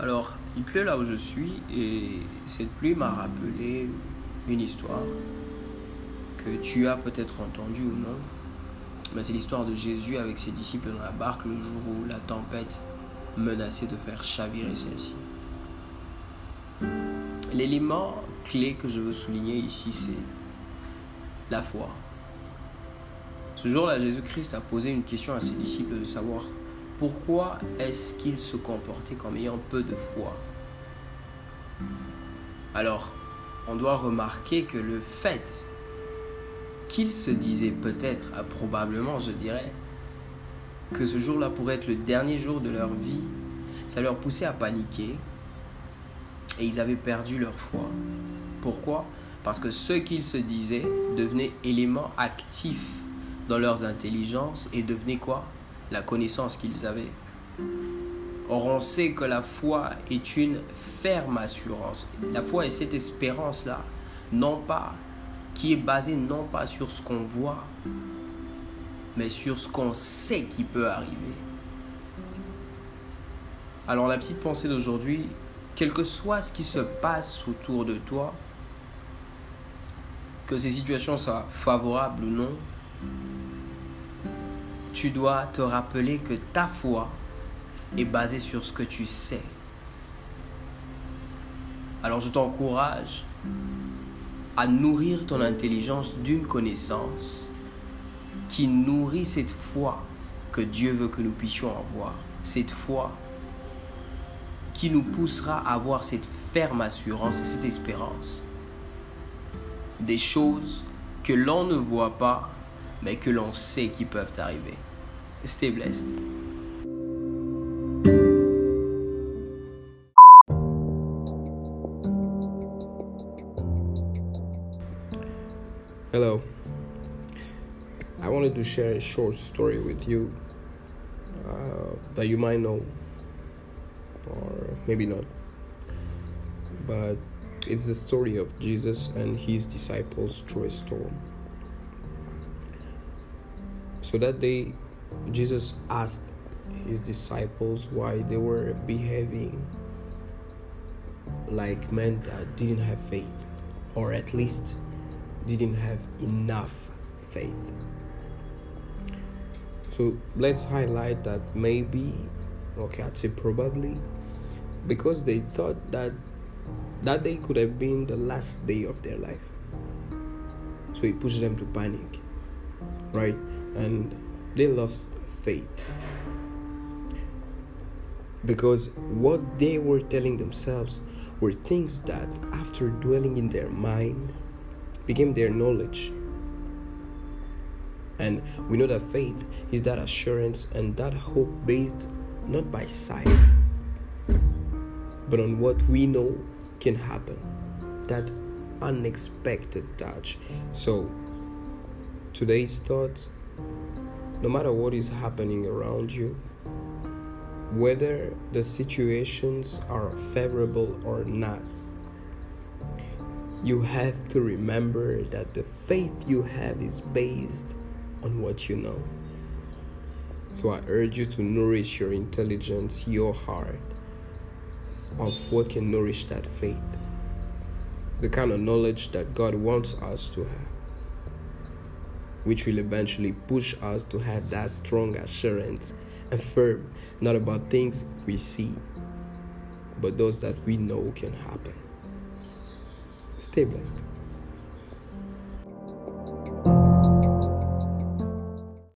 Alors, il pleut là où je suis et cette pluie m'a rappelé une histoire que tu as peut-être entendue ou non. Mais c'est l'histoire de Jésus avec ses disciples dans la barque le jour où la tempête menaçait de faire chavirer celle-ci. L'élément clé que je veux souligner ici, c'est la foi. Ce jour-là, Jésus-Christ a posé une question à ses disciples de savoir pourquoi est-ce qu'ils se comportaient comme ayant peu de foi? Alors, on doit remarquer que le fait qu'ils se disaient peut-être, ah, probablement je dirais, que ce jour-là pourrait être le dernier jour de leur vie, ça leur poussait à paniquer et ils avaient perdu leur foi. Pourquoi? Parce que ce qu'ils se disaient devenait élément actif dans leurs intelligences et devenait quoi? La connaissance qu'ils avaient. Or, on sait que la foi est une ferme assurance. La foi est cette espérance-là, non pas, qui est basée non pas sur ce qu'on voit, mais sur ce qu'on sait qui peut arriver. Alors, la petite pensée d'aujourd'hui, quel que soit ce qui se passe autour de toi, que ces situations soient favorables ou non, tu dois te rappeler que ta foi est basée sur ce que tu sais. Alors je t'encourage à nourrir ton intelligence d'une connaissance qui nourrit cette foi que Dieu veut que nous puissions avoir. Cette foi qui nous poussera à avoir cette ferme assurance et cette espérance. Des choses que l'on ne voit pas, mais que l'on sait qui peuvent arriver. Stay blessed. Hello. I wanted to share a short story with you uh, that you might know, or maybe not. But it's the story of Jesus and his disciples through a storm. So that day, Jesus asked his disciples why they were behaving like men that didn't have faith, or at least didn't have enough faith. So let's highlight that maybe, okay, I'd say probably, because they thought that that day could have been the last day of their life. So it pushes them to panic, right? And they lost faith. Because what they were telling themselves were things that, after dwelling in their mind, became their knowledge. And we know that faith is that assurance and that hope based not by sight, but on what we know can happen. That unexpected touch. So, today's thought no matter what is happening around you, whether the situations are favorable or not, you have to remember that the faith you have is based on what you know. So I urge you to nourish your intelligence, your heart, of what can nourish that faith. The kind of knowledge that God wants us to have. Which will eventually push us to have that strong assurance and firm, not about things we see, but those that we know can happen. Stay blessed.